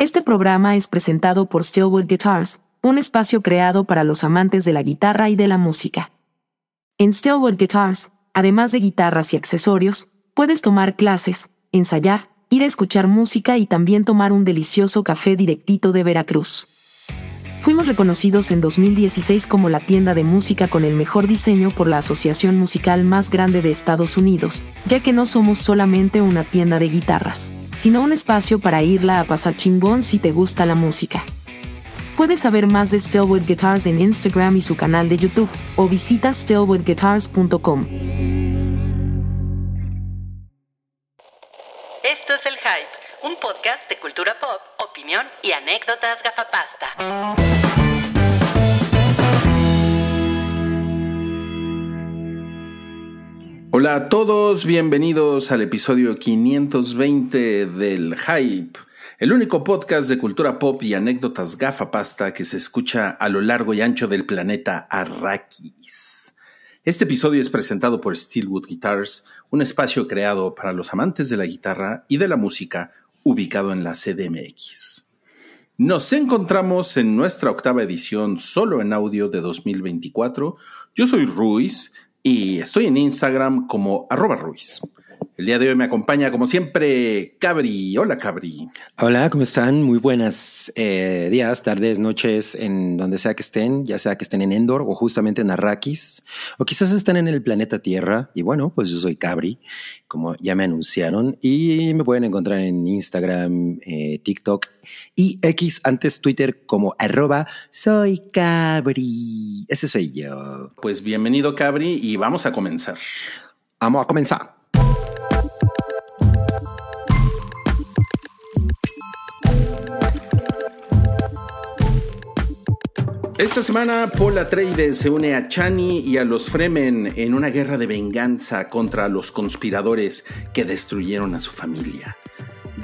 Este programa es presentado por Stillwood Guitars, un espacio creado para los amantes de la guitarra y de la música. En Stillwood Guitars, además de guitarras y accesorios, puedes tomar clases, ensayar, ir a escuchar música y también tomar un delicioso café directito de Veracruz. Fuimos reconocidos en 2016 como la tienda de música con el mejor diseño por la asociación musical más grande de Estados Unidos, ya que no somos solamente una tienda de guitarras, sino un espacio para irla a pasar chingón si te gusta la música. Puedes saber más de Stillwood Guitars en Instagram y su canal de YouTube, o visita stillwoodguitars.com. Esto es El Hype, un podcast de cultura pop, opinión y anécdotas gafapasta. Hola a todos, bienvenidos al episodio 520 del Hype, el único podcast de cultura pop y anécdotas gafapasta que se escucha a lo largo y ancho del planeta Arrakis. Este episodio es presentado por Steelwood Guitars, un espacio creado para los amantes de la guitarra y de la música, ubicado en la CDMX. Nos encontramos en nuestra octava edición solo en audio de 2024. Yo soy Ruiz y estoy en Instagram como arroba Ruiz. El día de hoy me acompaña, como siempre, Cabri. Hola, Cabri. Hola, ¿cómo están? Muy buenas eh, días, tardes, noches, en donde sea que estén, ya sea que estén en Endor o justamente en Arrakis, o quizás estén en el planeta Tierra. Y bueno, pues yo soy Cabri, como ya me anunciaron, y me pueden encontrar en Instagram, eh, TikTok y X, antes Twitter, como arroba soy Cabri. Ese soy yo. Pues bienvenido, Cabri, y vamos a comenzar. Vamos a comenzar. Esta semana Paul Atreides se une a Chani y a los Fremen en una guerra de venganza contra los conspiradores que destruyeron a su familia.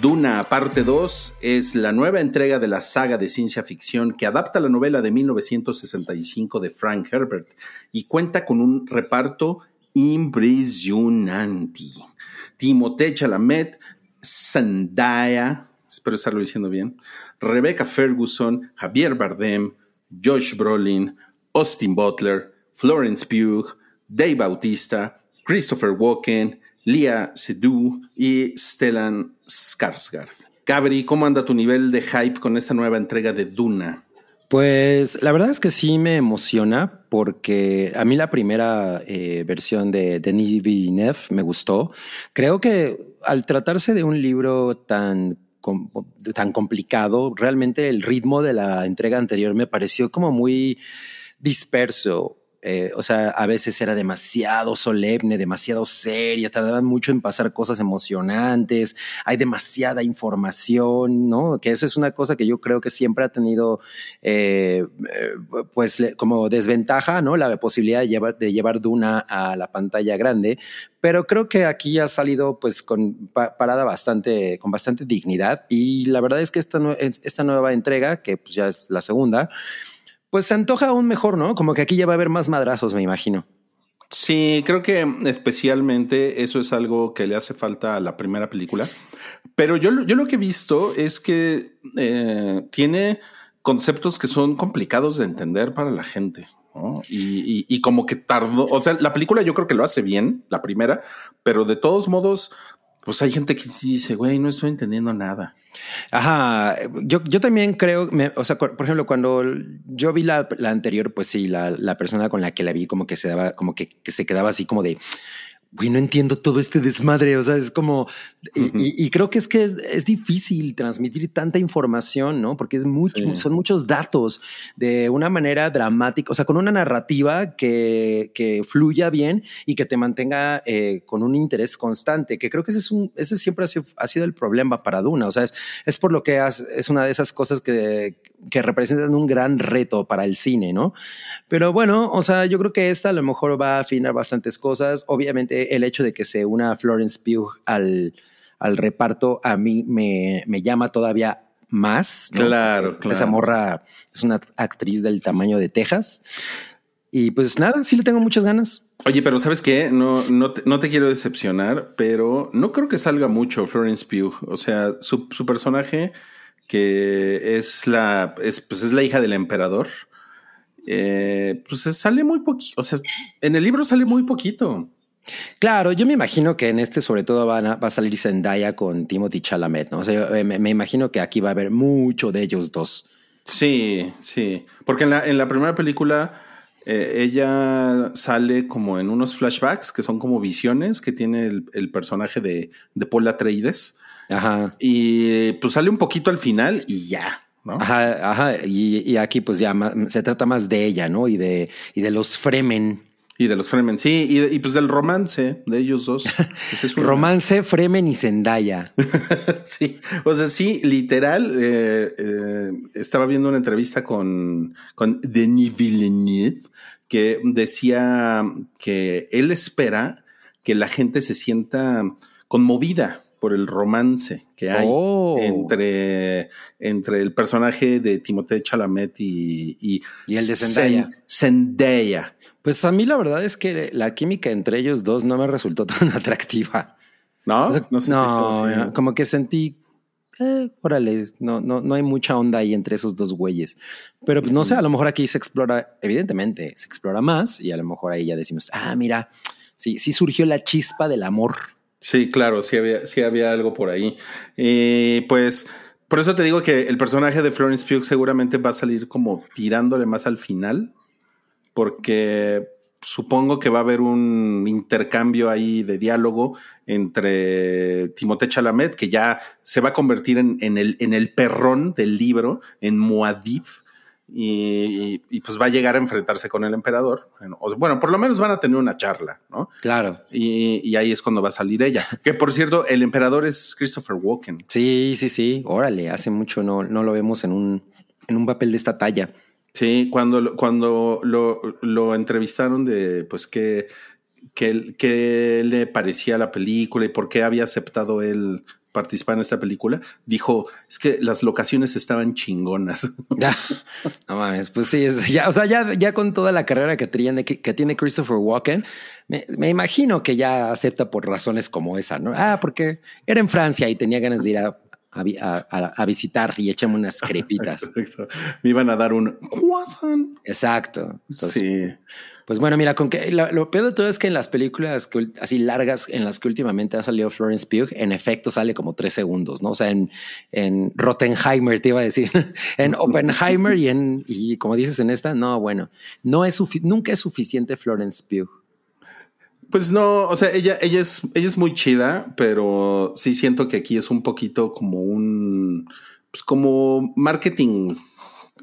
Duna parte 2 es la nueva entrega de la saga de ciencia ficción que adapta la novela de 1965 de Frank Herbert y cuenta con un reparto impresionante. Timothée Chalamet, Zendaya, espero estarlo diciendo bien, Rebecca Ferguson, Javier Bardem, Josh Brolin, Austin Butler, Florence Pugh, Dave Bautista, Christopher Walken, Leah Seydoux y Stellan Skarsgård. Cabri, ¿cómo anda tu nivel de hype con esta nueva entrega de Duna? Pues la verdad es que sí me emociona porque a mí la primera eh, versión de Denis Villeneuve me gustó. Creo que al tratarse de un libro tan tan complicado, realmente el ritmo de la entrega anterior me pareció como muy disperso. Eh, o sea, a veces era demasiado solemne, demasiado seria, tardaban mucho en pasar cosas emocionantes, hay demasiada información, ¿no? Que eso es una cosa que yo creo que siempre ha tenido, eh, eh, pues, como desventaja, ¿no? La posibilidad de llevar, de llevar Duna a la pantalla grande, pero creo que aquí ha salido, pues, con parada bastante, con bastante dignidad y la verdad es que esta, esta nueva entrega, que pues ya es la segunda, pues se antoja aún mejor, ¿no? Como que aquí ya va a haber más madrazos, me imagino. Sí, creo que especialmente eso es algo que le hace falta a la primera película. Pero yo, yo lo que he visto es que eh, tiene conceptos que son complicados de entender para la gente. Y, y, como que tardó, o sea, la película yo creo que lo hace bien, la primera, pero de todos modos, pues hay gente que sí dice, güey, no estoy entendiendo nada. Ajá, yo, yo también creo, o sea, por ejemplo, cuando yo vi la, la anterior, pues sí, la, la, persona con la que la vi como que se daba, como que, que se quedaba así como de, güey, no entiendo todo este desmadre. O sea, es como, y, creo que es que es, difícil transmitir tanta información, ¿no? Porque es mucho, son muchos datos de una manera dramática, o sea, con una narrativa que, que fluya bien y que te mantenga eh, con un interés constante, que creo que ese, es un, ese siempre ha sido, ha sido, el problema para Duna. O sea, es, es por lo que es una de esas cosas que, que representan un gran reto para el cine, ¿no? Pero bueno, o sea, yo creo que esta a lo mejor va a afinar bastantes cosas. Obviamente, el hecho de que se una Florence Pugh al, al reparto a mí me, me llama todavía más. Claro, claro. Esa morra es una actriz del tamaño de Texas. Y pues nada, sí le tengo muchas ganas. Oye, pero ¿sabes qué? No, no, te, no te quiero decepcionar, pero no creo que salga mucho Florence Pugh. O sea, su, su personaje que es la, es, pues es la hija del emperador. Eh, pues sale muy poquito, o sea, en el libro sale muy poquito. Claro, yo me imagino que en este sobre todo va a salir Zendaya con Timothy Chalamet, ¿no? O sea, me, me, imagino que aquí va a haber mucho de ellos dos. Sí, sí, porque en la, en la primera película eh, ella sale como en unos flashbacks que son como visiones que tiene el, personaje de, de Paul Atreides. Ajá. Y pues sale un poquito al final y ya. ¿no? Ajá, ajá. Y, aquí pues ya se trata más de ella, ¿no? Y de, y de los Fremen. Y de los Fremen, sí, y, pues del romance de ellos dos. Pues romance, Fremen y Zendaya. sí, o sea, sí, literal, eh, eh, estaba viendo una entrevista con, con Denis Villeneuve que decía que él espera que la gente se sienta conmovida por el romance que hay oh. entre, entre el personaje de Timothée Chalamet y, y, el de Zendaya. Zendaya. Pues a mí la verdad es que la química entre ellos dos no me resultó tan atractiva. No, no, como que sentí, eh, órale, no, no, no hay mucha onda ahí entre esos dos güeyes. Pero pues no sé, a lo mejor aquí se explora, evidentemente, se explora más y a lo mejor ahí ya decimos, ah, mira, sí, sí surgió la chispa del amor. Sí, claro, sí había, sí había algo por ahí. Y pues por eso te digo que el personaje de Florence Pugh seguramente va a salir como tirándole más al final porque supongo que va a haber un intercambio ahí de diálogo entre Timothée Chalamet, que ya se va a convertir en, el, en el perrón del libro, en Muad'Dib, y, pues va a llegar a enfrentarse con el emperador. Bueno, por lo menos van a tener una charla, ¿no? Claro. Y, ahí es cuando va a salir ella. Que por cierto, el emperador es Christopher Walken. Sí, sí, sí. Órale, hace mucho no, no lo vemos en un, en un papel de esta talla. Sí, cuando, cuando lo, lo entrevistaron de pues qué, qué, le parecía la película y por qué había aceptado él participar en esta película, dijo, es que las locaciones estaban chingonas. Ya, no mames, pues sí, ya, o sea, ya, ya con toda la carrera que tiene, que tiene Christopher Walken, me, me, imagino que ya acepta por razones como esa, ¿no? Ah, porque era en Francia y tenía ganas de ir a a, visitar y echarme unas crepitas. Me iban a dar un croissant. Exacto. sí. Pues bueno, mira, con que lo, peor de todo es que en las películas así largas en las que últimamente ha salido Florence Pugh, en efecto sale como tres segundos, ¿no? O sea, en, en Rottenheimer te iba a decir, en Oppenheimer y en, y como dices en esta, no, bueno, no es nunca es suficiente Florence Pugh. Pues no, o sea, ella, ella es, ella es muy chida, pero sí siento que aquí es un poquito como un, pues como marketing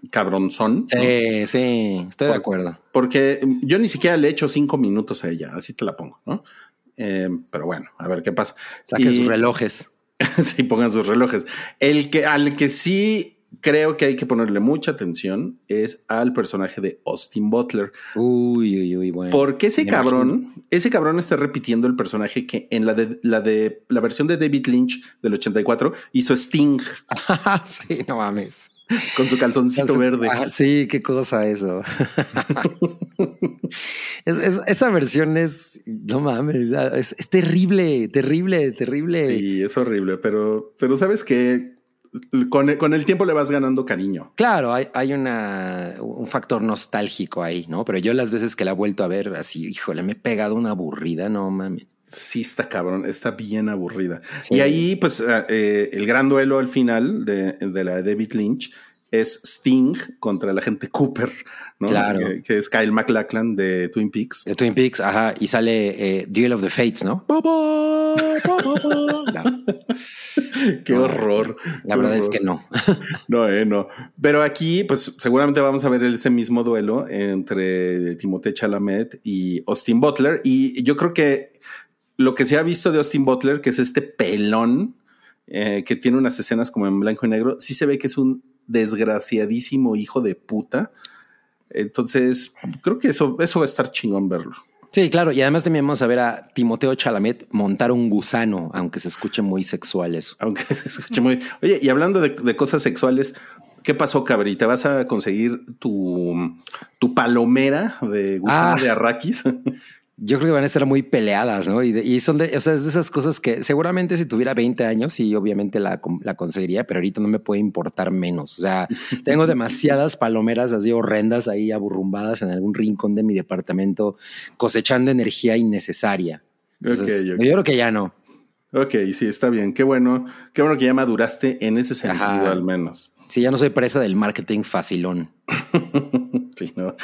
cabronzón. Sí, sí, estoy de acuerdo. Porque yo ni siquiera le echo cinco minutos a ella, así te la pongo, ¿no? Eh, pero bueno, a ver qué pasa. Saquen sus relojes. sí, pongan sus relojes. El que, al que sí creo que hay que ponerle mucha atención es al personaje de Austin Butler. Uy, uy, uy, bueno. Porque ese cabrón, ese cabrón está repitiendo el personaje que en la de la de la versión de David Lynch del 84 hizo Sting. sí, no mames. Con su calzoncito verde. Ah, sí, qué cosa eso. esa versión es, no mames, es, es, terrible, terrible, terrible. Sí, es horrible, pero, pero sabes que con el, con el, tiempo le vas ganando cariño. Claro, hay, hay una, un factor nostálgico ahí, ¿no? Pero yo las veces que la he vuelto a ver así, híjole, me he pegado una aburrida, no mames. Sí, está cabrón, está bien aburrida. Y ahí, pues, eh, eh, el gran duelo al final de, de, la David Lynch es Sting contra la gente Cooper, ¿no? Claro. Que, es Kyle MacLachlan de Twin Peaks. De Twin Peaks, ajá. Y sale eh, Duel of the Fates, ¿no? Qué horror. La verdad es que no. no, eh, no. Pero aquí, pues seguramente vamos a ver ese mismo duelo entre Timothée Chalamet y Austin Butler. Y yo creo que lo que se ha visto de Austin Butler, que es este pelón eh, que tiene unas escenas como en blanco y negro, sí se ve que es un desgraciadísimo hijo de puta. Entonces, creo que eso, eso va a estar chingón verlo. Sí, claro. Y además también vamos a ver a Timoteo Chalamet montar un gusano, aunque se escuche muy sexual eso. Aunque se escuche muy... Oye, y hablando de, cosas sexuales, ¿qué pasó, cabrita? ¿Vas a conseguir tu, tu palomera de gusano ah. de arraquis? Yo creo que van a estar muy peleadas, ¿no? Y, de- y son de, o sea, es de esas cosas que seguramente si tuviera 20 años, sí, obviamente la, la conseguiría, pero ahorita no me puede importar menos. O sea, tengo demasiadas palomeras así horrendas ahí aburrumbadas en algún rincón de mi departamento, cosechando energía innecesaria. Entonces, Ok, ok. Yo creo que ya no. Ok, sí, está bien. Qué bueno, qué bueno que ya maduraste en ese sentido Ajá. al menos. Sí, ya no soy presa del marketing facilón. Sí, no.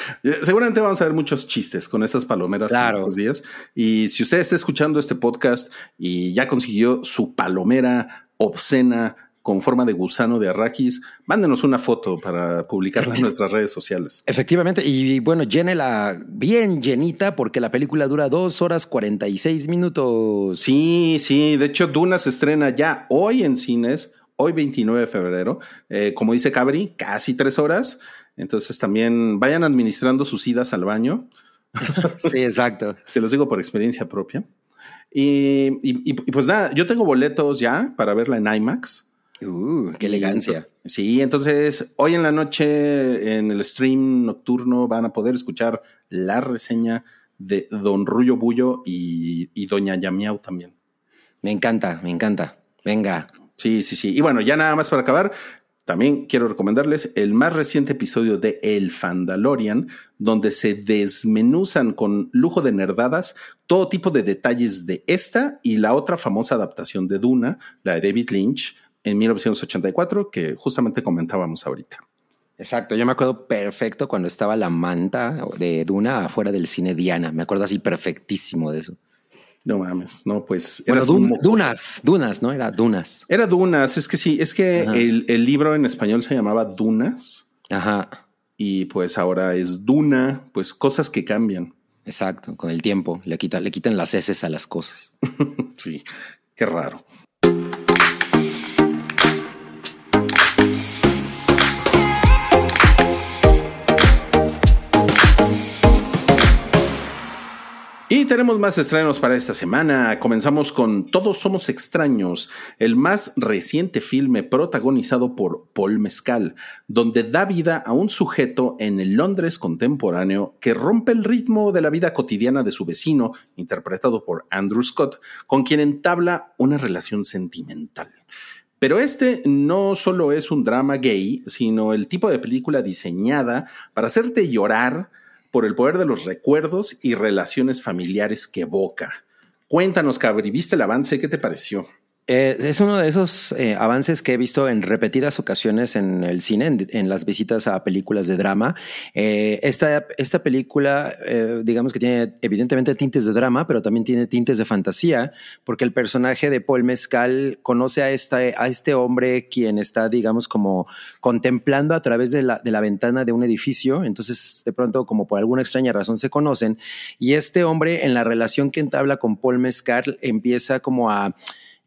Seguramente vamos a ver muchos chistes con esas palomeras en Claro. estos días. Y si usted está escuchando este podcast y ya consiguió su palomera obscena con forma de gusano de arrakis, mándenos una foto para publicarla en nuestras redes sociales. Efectivamente, y bueno, llénela bien llenita porque la película dura dos horas 46 minutos. Sí, sí. De hecho, Duna se estrena ya hoy en cines, hoy 29 de febrero. Eh, como dice Cabri, casi tres horas. Entonces también vayan administrando sus idas al baño. Sí, exacto. Se los digo por experiencia propia. Y, y- y- pues nada, yo tengo boletos ya para verla en IMAX. Uh, qué elegancia. Sí, entonces hoy en la noche en el stream nocturno van a poder escuchar la reseña de Don Rullo Bullo y, y Doña Yamiau también. Me encanta, me encanta. Venga. Sí, sí, sí. Y bueno, ya nada más para acabar, también quiero recomendarles el más reciente episodio de El Fandalorian, donde se desmenuzan con lujo de nerdadas todo tipo de detalles de esta y la otra famosa adaptación de Duna, la de David Lynch, en 1984, que justamente comentábamos ahorita. Exacto, yo me acuerdo perfecto cuando estaba la manta de Duna afuera del cine Diana. Me acuerdo así perfectísimo de eso. No mames, no, pues. Bueno, Dun-. Dunas, Dunas, ¿no? Era Dunas. Era Dunas, es que sí, es que el, el libro en español se llamaba Dunas Ajá, y pues ahora es Duna, pues cosas que cambian. exacto. Con el tiempo le, quita, le quitan las heces a las cosas. Sí, qué raro. Tenemos más estrenos para esta semana. Comenzamos con Todos Somos Extraños, el más reciente filme protagonizado por Paul Mescal, donde da vida a un sujeto en el Londres contemporáneo que rompe el ritmo de la vida cotidiana de su vecino, interpretado por Andrew Scott, con quien entabla una relación sentimental. Pero este no solo es un drama gay, sino el tipo de película diseñada para hacerte llorar por el poder de los recuerdos y relaciones familiares que evoca. Cuéntanos, Cabri, ¿viste el avance? ¿Qué te pareció? Eh, es uno de esos eh, avances que he visto en repetidas ocasiones en el cine, en, las visitas a películas de drama. Eh, esta, esta película, digamos que tiene evidentemente tintes de drama, pero también tiene tintes de fantasía, porque el personaje de Paul Mescal conoce a, esta, a este hombre quien está, digamos, como contemplando a través de la, de la ventana de un edificio. Entonces, de pronto, como por alguna extraña razón, se conocen. Y este hombre, en la relación que entabla con Paul Mescal, empieza como a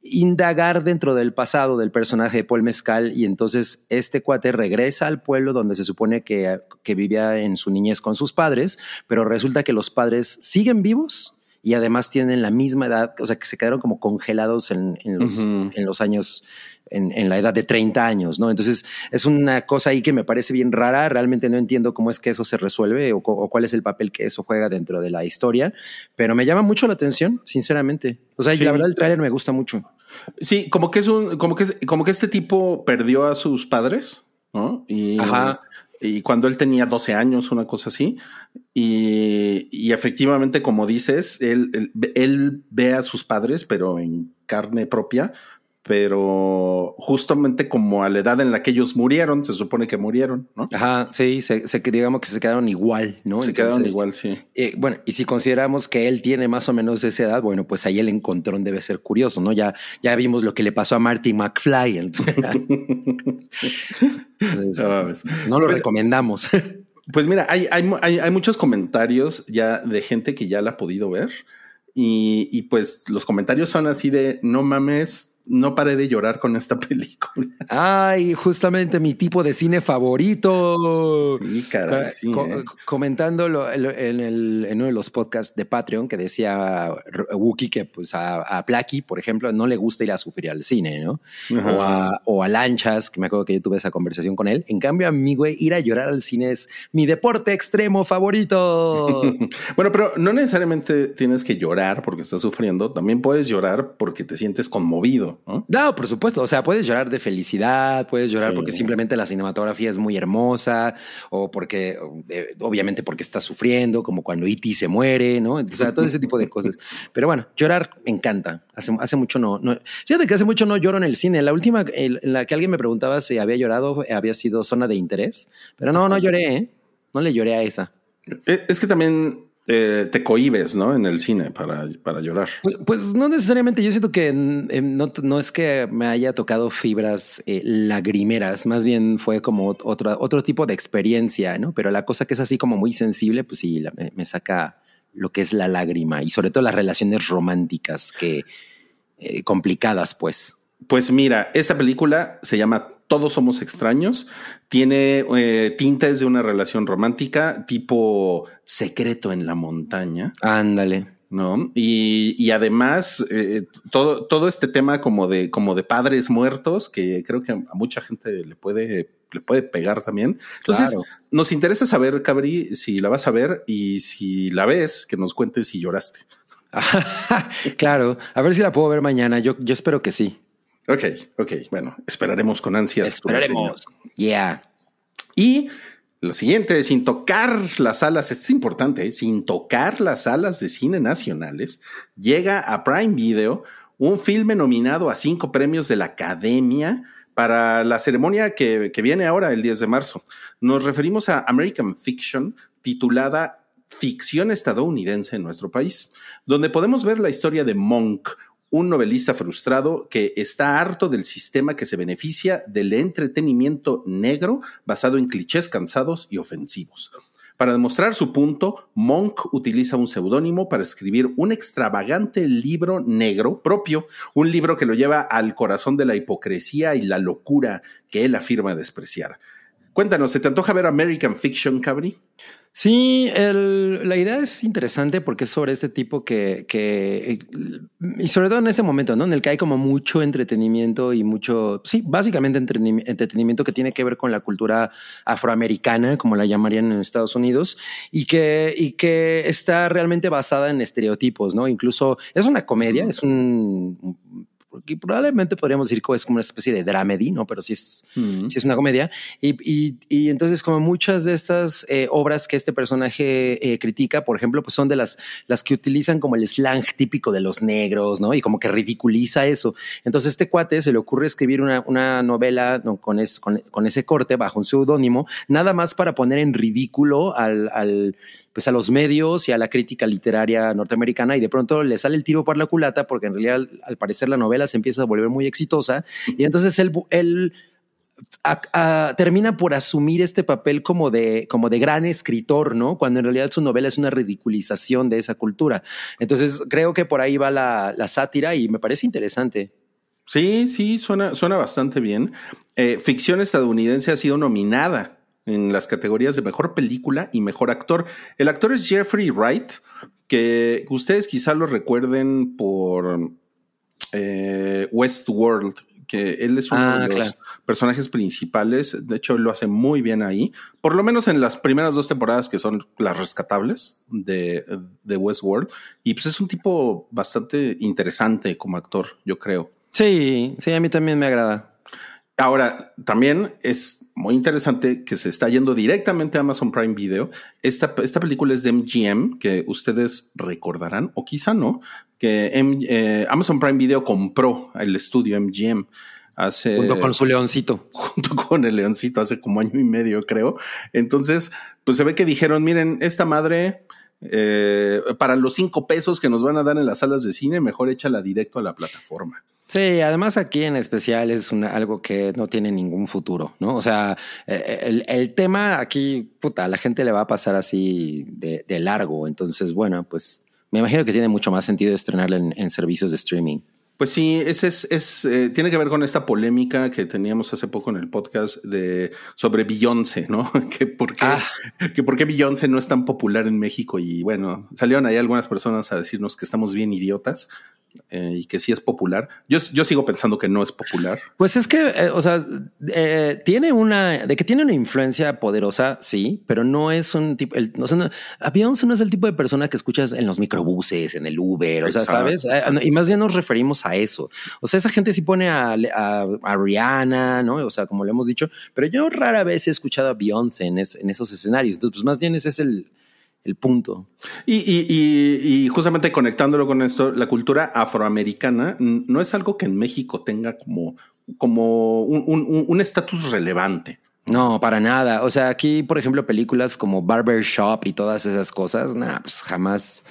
indagar dentro del pasado del personaje de Paul Mezcal y entonces este cuate regresa al pueblo donde se supone que, que vivía en su niñez con sus padres, pero resulta que los padres siguen vivos y además tienen la misma edad, o sea, que se quedaron como congelados en, en, los, en los años, en, en la edad de 30 años, ¿no? Entonces es una cosa ahí que me parece bien rara, realmente no entiendo cómo es que eso se resuelve o cuál es el papel que eso juega dentro de la historia, pero me llama mucho la atención, sinceramente. O sea, Sí. la verdad el tráiler me gusta mucho. Sí, como que es un, como que es, como que este tipo perdió a sus padres, ¿no? Y, Ajá. Y cuando él tenía 12 años, una cosa así. Y, efectivamente, como dices, él, él, él ve a sus padres, pero en carne propia, pero justamente como a la edad en la que ellos murieron, se supone que murieron, ¿no? Ajá, sí, se, digamos que se quedaron igual, ¿no? se quedaron Entonces, igual, sí. eh, bueno, y si consideramos que él tiene más o menos esa edad, bueno, pues ahí el encontrón debe ser curioso, ¿no? Ya, ya vimos lo que le pasó a Marty McFly. Entonces, No lo Pues- recomendamos. Pues mira, hay, hay, mu- hay- hay muchos comentarios ya de gente que ya la ha podido ver. Y, y pues los comentarios son así de no mames, no paré de llorar con esta película. Ay, justamente mi tipo de cine favorito. Sí, caray, sí, Co- ¿eh? Comentándolo en, el- en uno de los podcasts de Patreon que decía Wookie que pues a, a por ejemplo, no le gusta ir a sufrir al cine, ¿no? Ajá. O a, o a Lanchas, que me acuerdo que yo tuve esa conversación con él. En cambio, a mí, güey, ir a llorar al cine es mi deporte extremo favorito. Bueno, pero no necesariamente tienes que llorar porque estás sufriendo, también puedes llorar porque te sientes conmovido, ¿no? No, por supuesto. O sea, puedes llorar de felicidad, puedes llorar Sí. porque simplemente la cinematografía es muy hermosa o porque, eh, obviamente, porque estás sufriendo, como cuando E.T. se muere, ¿no? O sea, todo ese tipo de cosas. Pero bueno, llorar me encanta. Hace, hace mucho no, no. Fíjate que hace mucho no lloro en el cine. La última en la que alguien me preguntaba si había llorado había sido Zona de Interés. Pero no, no lloré, ¿eh? No le lloré a esa. Eh, Es que también eh, te cohibes, ¿no? En el cine para, para llorar. Pues, pues no necesariamente, yo siento que mm, eh, no, no es que me haya tocado fibras eh, lagrimeras, más bien fue como ot- otra, otro tipo de experiencia, ¿no? Pero la cosa que es así como muy sensible, pues sí, la- me, me saca lo que es la lágrima y sobre todo las relaciones románticas que eh, complicadas, pues. Pues mira, esa película se llama Todos somos extraños. Tiene eh, tintes de una relación romántica tipo secreto en la montaña, Ándale. ¿no? Y, y además eh, todo, todo este tema como de, como de padres muertos que creo que a mucha gente le puede, le puede pegar también. Entonces, Claro. nos interesa saber, Cabri, si la vas a ver y si la ves, que nos cuentes si lloraste. claro, a ver si la puedo ver mañana. Yo, yo espero que sí. Ok, ok, bueno, esperaremos con ansias. Esperaremos. Yeah. Y lo siguiente, sin tocar las alas, esto es importante, ¿eh? sin tocar las alas de cine nacionales, llega a Prime Video un filme nominado a cinco premios de la Academia para la ceremonia que, que viene ahora, el 10 de marzo. Nos referimos a American Fiction, titulada Ficción estadounidense en nuestro país, donde podemos ver la historia de Monk, un novelista frustrado que está harto del sistema que se beneficia del entretenimiento negro basado en clichés cansados y ofensivos. Para demostrar su punto, Monk utiliza un seudónimo para escribir un extravagante libro negro propio, un libro que lo lleva al corazón de la hipocresía y la locura que él afirma despreciar. Cuéntanos, ¿se te antoja ver American Fiction, Cabri? Sí, el- la idea es interesante porque es sobre este tipo que, que, y sobre todo en este momento, ¿no? En el que hay como mucho entretenimiento y mucho, sí, básicamente entretenim- entretenimiento que tiene que ver con la cultura afroamericana, como la llamarían en Estados Unidos, y que, y que está realmente basada en estereotipos, ¿no? Incluso es una comedia, es un, porque probablemente podríamos decir que es como una especie de dramedy, ¿no? Pero sí es, sí es una comedia. Y, y, y entonces, como muchas de estas eh, obras que este personaje eh, critica, por ejemplo, pues son de las, las que utilizan como el slang típico de los negros, ¿no? Y como que ridiculiza eso. Entonces, este cuate se le ocurre escribir una, una novela ¿no? con, es, con, con ese corte bajo un seudónimo, nada más para poner en ridículo al, al, pues a los medios y a la crítica literaria norteamericana. Y de pronto le sale el tiro por la culata, porque en realidad, al, al parecer, la novela se empieza a volver muy exitosa. Y entonces él, él termina por asumir este papel como de, como de gran escritor, ¿no? Cuando en realidad su novela es una ridiculización de esa cultura. Entonces creo que por ahí va la, la sátira y me parece interesante. Sí, sí, suena, suena bastante bien. Eh, ficción estadounidense ha sido nominada en las categorías de mejor película y mejor actor. El actor es Jeffrey Wright, que ustedes quizá lo recuerden por eh, Westworld, que él es uno Ah, de los claro. personajes principales. De hecho, él lo hace muy bien ahí, por lo menos en las primeras dos temporadas que son las rescatables de, de Westworld. Y pues es un tipo bastante interesante como actor, yo creo. Sí, sí, a mí también me agrada. Ahora, también es muy interesante que se está yendo directamente a Amazon Prime Video. Esta, esta película es de MGM, que ustedes recordarán, o quizá no, que M- eh, Amazon Prime Video compró el estudio MGM hace Junto con su leoncito. junto con el leoncito hace como año y medio, creo. Entonces, pues se ve que dijeron, miren, esta madre, eh, para los cinco pesos que nos van a dar en las salas de cine, mejor échala directo a la plataforma. Sí, además aquí en especial es una- algo que no tiene ningún futuro, ¿no? O sea, eh, el, el tema aquí, puta, a la gente le va a pasar así de, de largo. Entonces, bueno, pues me imagino que tiene mucho más sentido estrenarla en, en servicios de streaming. Pues sí, ese es, es eh, tiene que ver con esta polémica que teníamos hace poco en el podcast de sobre Beyoncé, ¿no? que por qué, Ah. que por qué Beyoncé no es tan popular en México y bueno, salieron ahí algunas personas a decirnos que estamos bien idiotas eh, y que sí es popular. Yo, yo sigo pensando que no es popular. Pues es que, eh, o sea, eh, tiene una, de que tiene una influencia poderosa, sí, pero no es un tipo, el, o sea, no, a Beyoncé no es el tipo de persona que escuchas en los microbuses, en el Uber, o sea, Exacto, ¿sabes? Exacto. y más bien nos referimos a eso. O sea, esa gente sí pone a, a, a Rihanna, ¿no? O sea, como le hemos dicho, pero yo rara vez he escuchado a Beyoncé en, es- en esos escenarios. Entonces, pues más bien ese es el, el punto. Y, y- y- y justamente conectándolo con esto, la cultura afroamericana no es algo que en México tenga como, como un- un- un un estatus relevante. No, para nada. O sea, aquí, por ejemplo, películas como Barbershop y todas esas cosas, nada, pues jamás,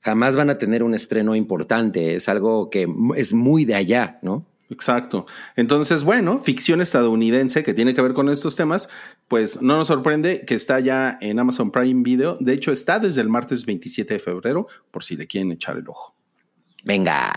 jamás van a tener un estreno importante. Es algo que es muy de allá, ¿no? Exacto. Entonces, bueno, ficción estadounidense que tiene que ver con estos temas, pues no nos sorprende que está ya en Amazon Prime Video. De hecho, está desde el martes 27 de febrero, por si le quieren echar el ojo. Venga.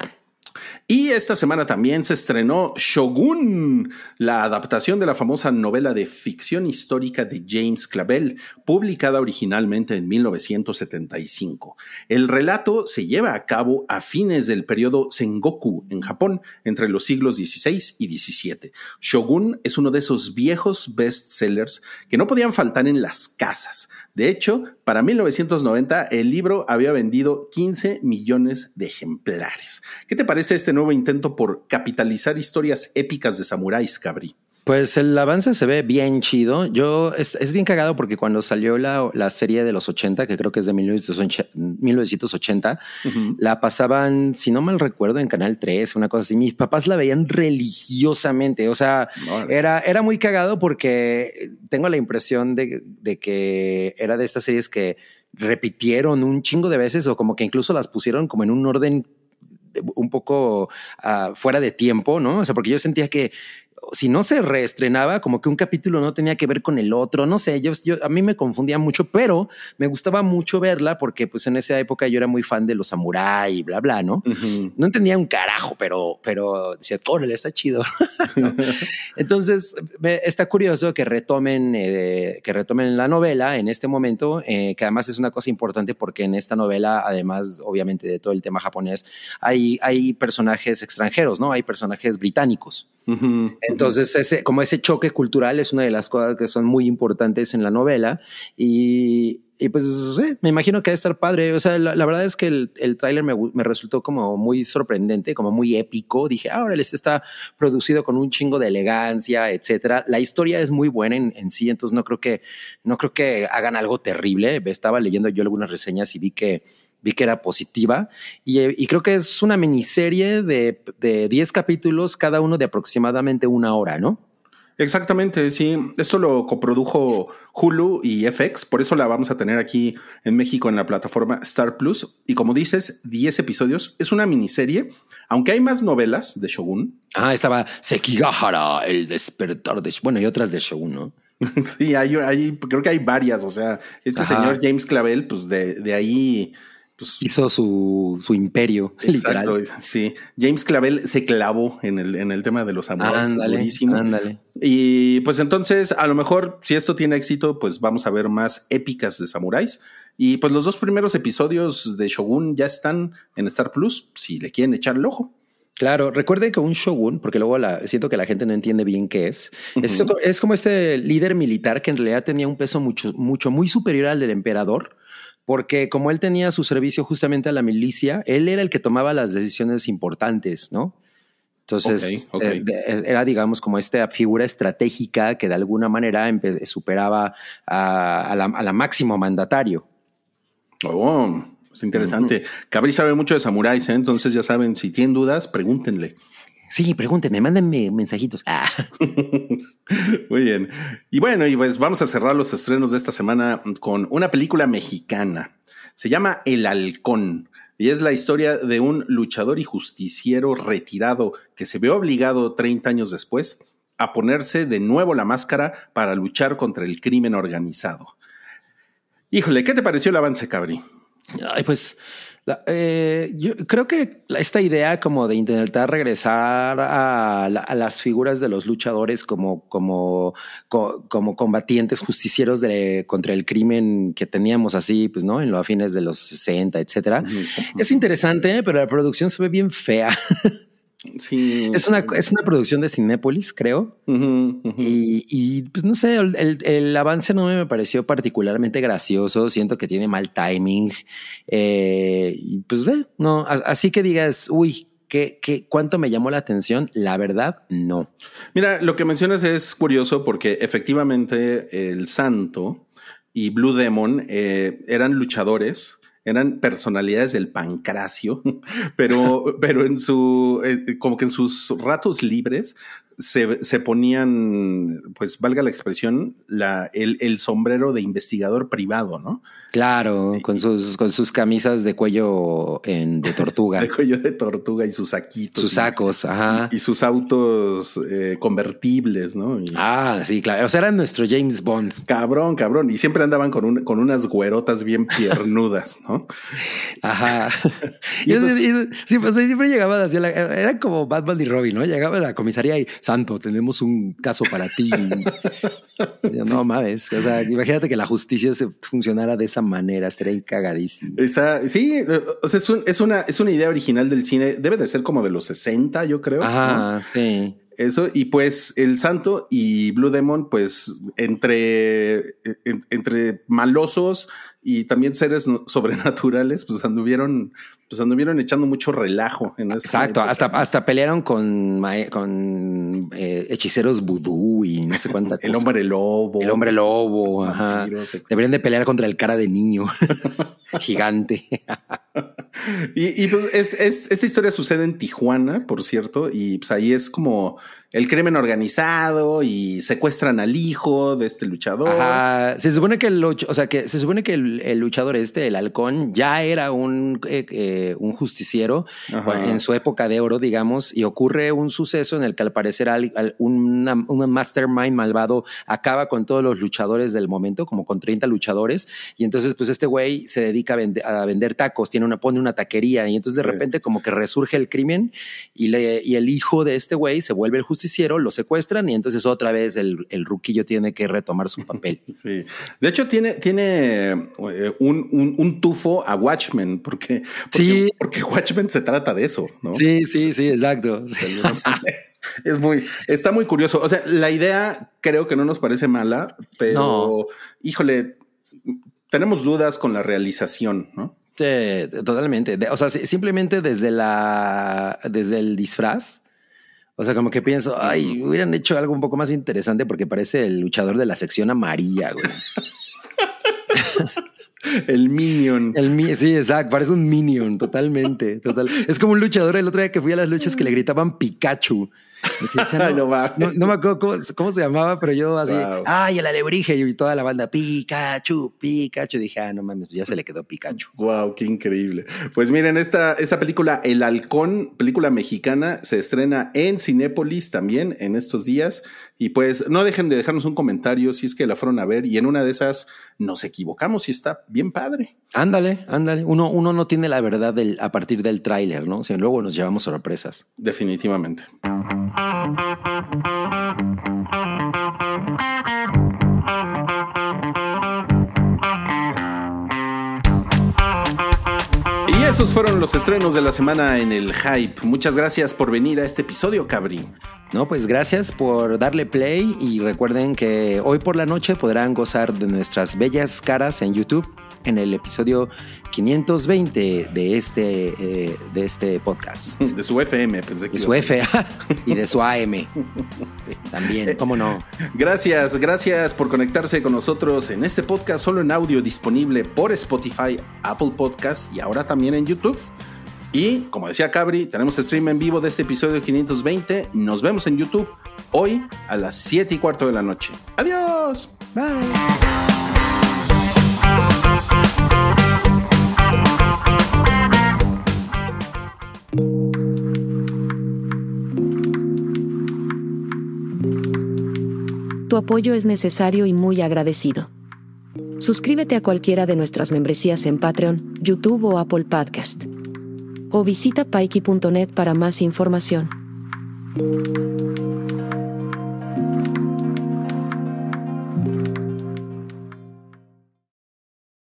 Y esta semana también se estrenó Shogun, la adaptación de la famosa novela de ficción histórica de James Clavell, publicada originalmente en 1975. El relato se lleva a cabo a fines del periodo Sengoku en Japón, entre los siglos XVI y XVII. Shogun es uno de esos viejos bestsellers que no podían faltar en las casas. De hecho, para 1990 el libro había vendido 15 millones de ejemplares. ¿Qué te parece este nuevo intento por capitalizar historias épicas de samuráis, Cabri? Pues el avance se ve bien chido. Yo es, es bien cagado porque cuando salió la, la serie de los 80, que creo que es de 1980, 1980 la pasaban, si no mal recuerdo, en Canal 3, una cosa así. Mis papás la veían religiosamente. O sea, era, era muy cagado porque tengo la impresión de, de que era de estas series que repitieron un chingo de veces o como que incluso las pusieron como en un orden un poco ah, fuera de tiempo, ¿no? O sea, porque yo sentía que si no se reestrenaba, como que un capítulo no tenía que ver con el otro, no sé, yo, yo- a mí me confundía mucho, pero me gustaba mucho verla porque pues en esa época yo era muy fan de los samuráis y bla, bla, ¿no? Ujú. No entendía un carajo, pero, pero decía, órale, está chido. ¿no? Entonces, me- está curioso que retomen, eh, que retomen la novela en este momento, eh, que además es una cosa importante porque en esta novela, además, obviamente, de todo el tema japonés, hay, hay personajes extranjeros, ¿no? Hay personajes británicos. Entonces, ese, como ese choque cultural es una de las cosas que son muy importantes en la novela y, y pues sí, me imagino que va a estar padre. O sea, la, la verdad es que el, el tráiler me, me resultó como muy sorprendente, como muy épico. Dije, ahora este está producido con un chingo de elegancia, etcétera. La historia es muy buena en, en sí, entonces no creo que no creo que hagan algo terrible. Estaba leyendo yo algunas reseñas y vi que vi que era positiva y, eh, y creo que es una miniserie de, de 10 capítulos, cada uno de aproximadamente una hora, ¿no? Exactamente, sí. Esto lo coprodujo Hulu y FX, por eso la vamos a tener aquí en México en la plataforma Star Plus. Y como dices, 10 episodios. Es una miniserie, aunque hay más novelas de Shogun. Ah, estaba Sekigahara, el despertar de... Bueno, y otras de Shogun, ¿no? Sí, hay, hay- creo que hay varias. O sea, este Ajá. señor James Clavel, pues de, de ahí. Pues, Hizo su, su imperio, exacto, literal. sí. James Clavel se clavó en el, en el tema de los samuráis. Ándale, ándale. Y pues entonces, a lo mejor, si esto tiene éxito, pues vamos a ver más épicas de samuráis. Y pues los dos primeros episodios de Shogun ya están en Star Plus, si le quieren echar el ojo. Claro, recuerden que un shogun, porque luego la, siento que la gente no entiende bien qué es, es, es como este líder militar que en realidad tenía un peso mucho, mucho, muy superior al del emperador, porque como él tenía su servicio justamente a la milicia, él era el que tomaba las decisiones importantes, ¿no? Entonces, eh, de- era, digamos, como esta figura estratégica que de alguna manera superaba a, a la, a la máximo mandatario. Oh, es interesante. Cabri sabe mucho de samuráis, ¿eh? entonces ya saben, si tienen dudas, pregúntenle. Sí, pregúntenme, mándenme mensajitos. Ah. Muy bien. Y bueno, y pues vamos a cerrar los estrenos de esta semana con una película mexicana. Se llama El Halcón y es la historia de un luchador y justiciero retirado que se vio obligado 30 años después a ponerse de nuevo la máscara para luchar contra el crimen organizado. Híjole, ¿qué te pareció el avance, Cabri? Ay, pues eh, yo creo que esta idea como de intentar regresar a, las figuras de los luchadores como, como, como combatientes justicieros de, contra el crimen que teníamos así, pues, ¿no? En los fines de los 60, etcétera. Es interesante, pero la producción se ve bien fea. Sí. Es una, es una producción de Cinépolis, creo. Y, pues no sé, el, avance no me pareció particularmente gracioso. Siento que tiene mal timing. Eh, y pues ve, no. Así que digas, uy, ¿Qué, qué, cuánto me llamó la atención? La verdad, no. Mira, lo que mencionas es curioso porque efectivamente el Santo y Blue Demon eh, eran luchadores eran personalidades del pancracio, pero, pero en su, eh, como que en sus ratos libres se, se, ponían, pues valga la expresión, la, el, el, sombrero de investigador privado, ¿no? Claro, con sus, con sus camisas de cuello en, de tortuga. de cuello de tortuga y sus saquitos. Sus sacos, ajá. Y, sus autos eh, convertibles, ¿no? ah, sí, claro. O sea, era nuestro James Bond. Cabrón, cabrón. Y siempre andaban con, un, con unas güerotas bien piernudas, ¿no? Ajá. y, sí, pues siempre llegaban así, era como Batman y Robin, ¿no? Llegaba a la comisaría y Santo, tenemos un caso para ti. no mames. O sea, imagínate que la justicia se funcionara de esa manera, estaría encagadísimo. Está, sí, o sea, es, una, es una idea original del cine. Debe de ser como de los 60, yo creo. Ajá, sí. Eso, y pues el santo y Blue Demon, pues entre, entre malosos y también seres sobrenaturales, pues anduvieron pues anduvieron echando mucho relajo en Exacto, hasta, hasta pelearon con, con eh, hechiceros vudú y no sé cuánta El hombre lobo. El hombre lobo, ajá. Deberían de pelear contra el cara de niño gigante. y, pues es, esta historia sucede en Tijuana, por cierto, y pues ahí es como el crimen organizado y secuestran al hijo de este luchador. Se supone que el, o sea, que se supone que el, luchador este, el halcón, ya era un, eh, eh, un justiciero en su época de oro, digamos, y ocurre un suceso en el que al parecer un mastermind malvado acaba con todos los luchadores del momento, como con 30 luchadores, y entonces pues este güey se dedica a, vender tacos, tiene una, pone una taquería, y entonces de repente como que resurge el crimen y, le, y el hijo de este güey se vuelve el justiciero hicieron, lo secuestran y entonces otra vez el, el ruquillo tiene que retomar su papel. Sí. De hecho, tiene, tiene eh, un, un, tufo a Watchmen, porque, sí. porque Watchmen se trata de eso, ¿no? Sí, sí, sí, exacto. Es muy, está muy curioso. O sea, la idea creo que no nos parece mala, pero híjole, tenemos dudas con la realización, ¿no? Sí, totalmente. O sea, simplemente desde la, desde el disfraz, o sea, como que pienso, ay, hubieran hecho algo un poco más interesante porque parece el luchador de la sección amarilla, güey. El Minion. El, sí, exacto. Parece un Minion, totalmente. Total. Es como un luchador el otro día que fui a las luchas que le gritaban Pikachu. no, me acuerdo cómo, se llamaba, pero yo así, ay, el alebrije y toda la banda, Pikachu, Pikachu. Dije, ah, no mames, ya se le quedó Pikachu. Wow, qué increíble. Pues miren, esta, esta película, El Halcón, película mexicana, se estrena en Cinépolis también en estos días. Y pues no dejen de dejarnos un comentario si es que la fueron a ver y en una de esas nos equivocamos y está bien padre. Ándale, ándale. Uno, uno no tiene la verdad del, a partir del tráiler, ¿no? O sea, luego nos llevamos sorpresas. Definitivamente. Y esos fueron los estrenos de la semana en el Hype. Muchas gracias por venir a este episodio, Cabri. No, pues gracias por darle play y recuerden que hoy por la noche podrán gozar de nuestras bellas caras en YouTube en el episodio 520 de este, eh, de este podcast. De su FM, pensé que. De su FM y de su AM. También, cómo no. Gracias, gracias por conectarse con nosotros en este podcast solo en audio disponible por Spotify, Apple Podcast y ahora también en YouTube. Y como decía Cabri, tenemos stream en vivo de este episodio 520. Nos vemos en YouTube hoy a las 7 y cuarto de la noche. Adiós. Bye. Tu apoyo es necesario y muy agradecido. Suscríbete a cualquiera de nuestras membresías en Patreon, YouTube o Apple Podcast. O visita paiki.net para más información.